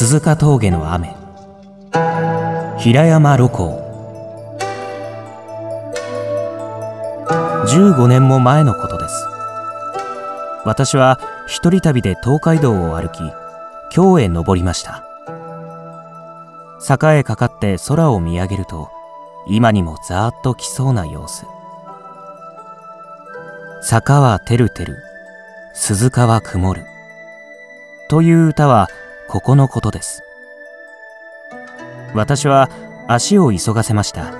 鈴鹿峠の雨。平山露光15年も前のことです。私は一人旅で東海道を歩き京へ登りました。坂へかかって空を見上げると今にもざーっと来そうな様子。坂はてるてる鈴鹿は曇る。という歌はここのことです。私は足を急がせました。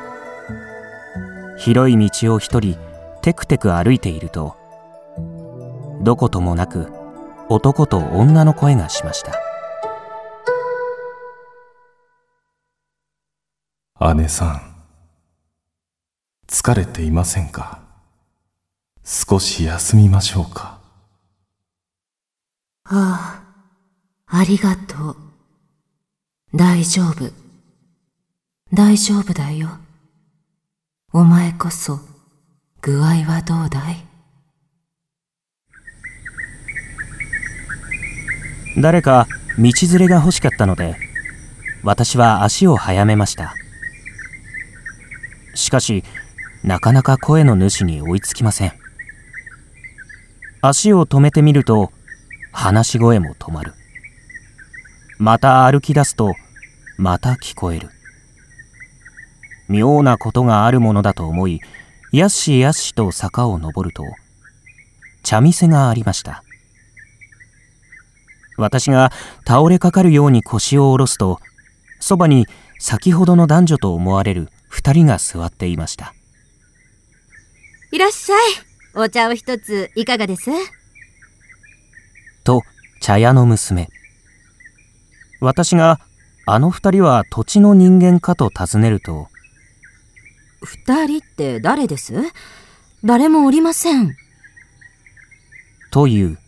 広い道を一人テクテク歩いているとどこともなく男と女の声がしました。姉さん疲れていませんか？少し休みましょうか。ああ、ありがとう。大丈夫。大丈夫だよ。お前こそ、具合はどうだい？誰か道連れが欲しかったので私は足を速めましたしかしなかなか声の主に追いつきません足を止めてみると話し声も止まるまた歩き出すとまた聞こえる。妙なことがあるものだと思いやっしやっしと坂を登ると茶店がありました。私が倒れかかるように腰を下ろすとそばに先ほどの男女と思われる二人が座っていました。いらっしゃい。お茶を一ついかがです？と茶屋の娘私があの二人は土地の人間かと尋ねると二人って誰です？誰もおりません。という。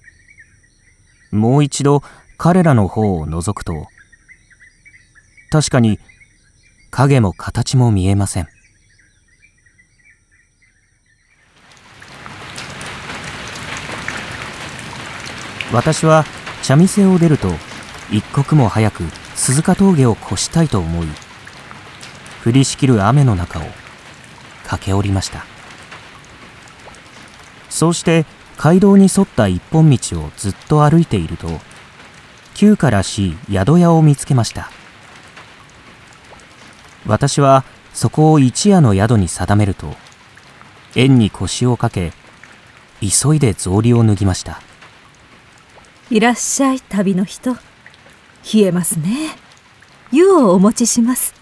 もう一度彼らの方を覗くと確かに影も形も見えません。私は茶店を出ると一刻も早く鈴鹿峠を越したいと思い降りしきる雨の中を駆け下りました。そうして街道に沿った一本道をずっと歩いていると旧家らしい宿屋を見つけました。私はそこを一夜の宿に定めると縁に腰をかけ急いで草履を脱ぎました。いらっしゃい旅の人。冷えますね。湯をお持ちします。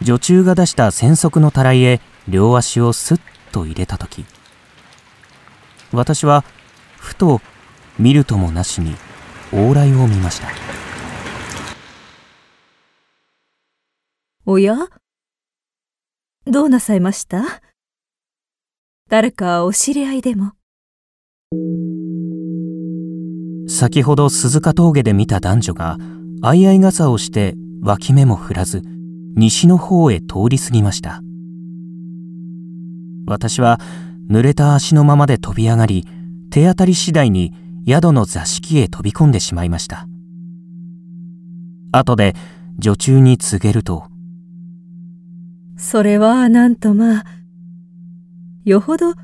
女中が出した喘息のたらいへ両足をスッと入れた時私はふと見るともなしに往来を見ました。おや？どうなさいました？誰かお知り合いでも先ほど鈴鹿峠で見た男女が相合い傘をして脇目も振らず西の方へ通り過ぎました。私は濡れた足のままで飛び上がり手当たり次第に宿の座敷へ飛び込んでしまいました。後で女中に告げるとそれはなんとまあよほど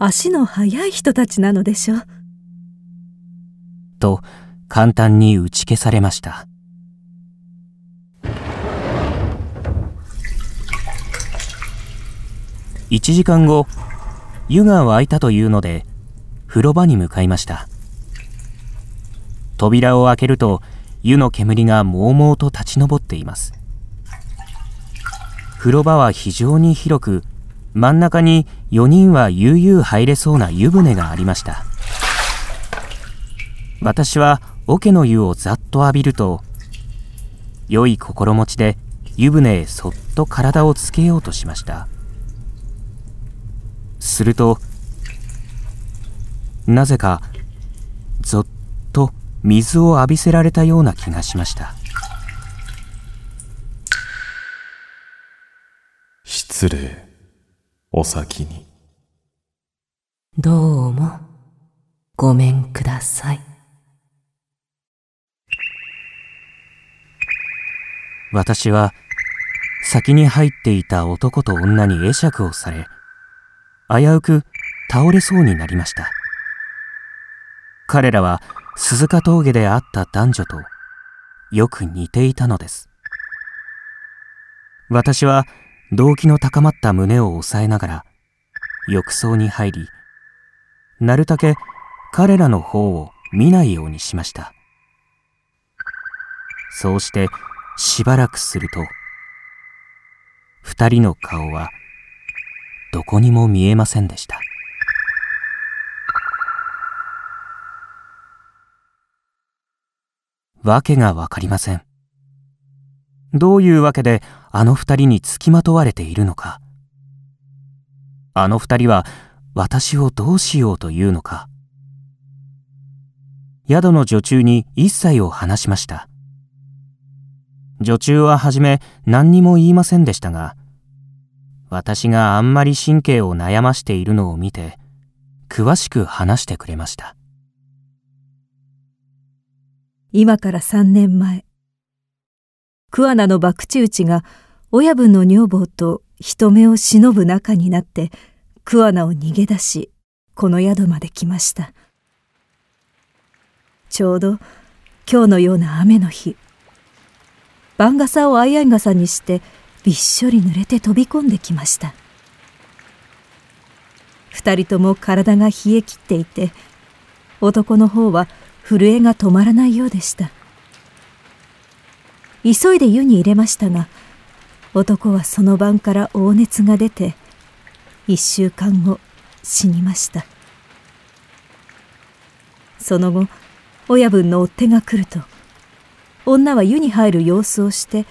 足の速い人たちなのでしょう。と簡単に打ち消されました。1時間後湯が沸いたというので風呂場に向かいました。扉を開けると湯の煙がもうもうと立ち上っています。風呂場は非常に広く真ん中に4人は悠々入れそうな湯船がありました。私は桶の湯をざっと浴びると良い心持ちで湯船へそっと体をつけようとしました。するとなぜかぞっと水を浴びせられたような気がしました。失礼。お先に。どうも、ごめんください。私は先に入っていた男と女に会釈をされ危うく倒れそうになりました。彼らは鈴鹿峠で会った男女とよく似ていたのです。私は動機の高まった胸を押さえながら浴槽に入りなるたけ彼らの方を見ないようにしました。そうしてしばらくすると二人の顔はどこにも見えませんでした。わけがわかりません。どういうわけであの二人につきまとわれているのか。あの二人は私をどうしようというのか。宿の女中に一切を話しました。女中ははじめ何にも言いませんでしたが私があんまり神経を悩ましているのを見て詳しく話してくれました。今から三年前桑名の博打打ちが親分の女房と人目を忍ぶ仲になって桑名を逃げ出しこの宿まで来ました。ちょうど今日のような雨の日番傘を相合い傘にしてびっしょり濡れて飛び込んできました。二人とも体が冷え切っていて男の方は震えが止まらないようでした。急いで湯に入れましたが男はその晩から黄熱が出て一週間後死にました。その後親分の追っ手が来ると女は湯に入る様子をして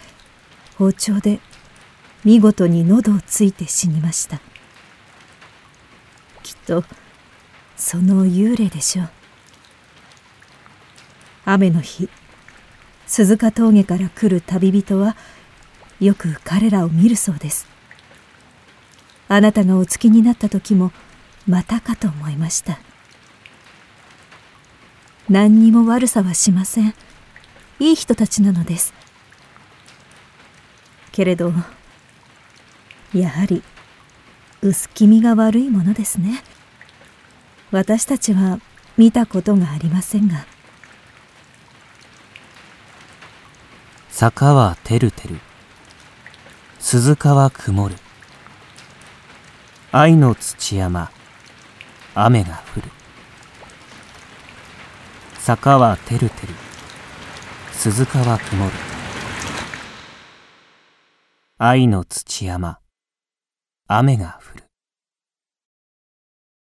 包丁で見事に喉をついて死にました。きっとその幽霊でしょう。雨の日鈴鹿峠から来る旅人はよく彼らを見るそうです。あなたがお付きになった時もまたかと思いました。何にも悪さはしません。いい人たちなのです。けれどやはり薄気味が悪いものですね。私たちは見たことがありませんが。坂はてるてる。鈴鹿は曇る。愛の土山雨が降る。坂はてるてる。鈴鹿は曇る。愛の土山。雨が降る。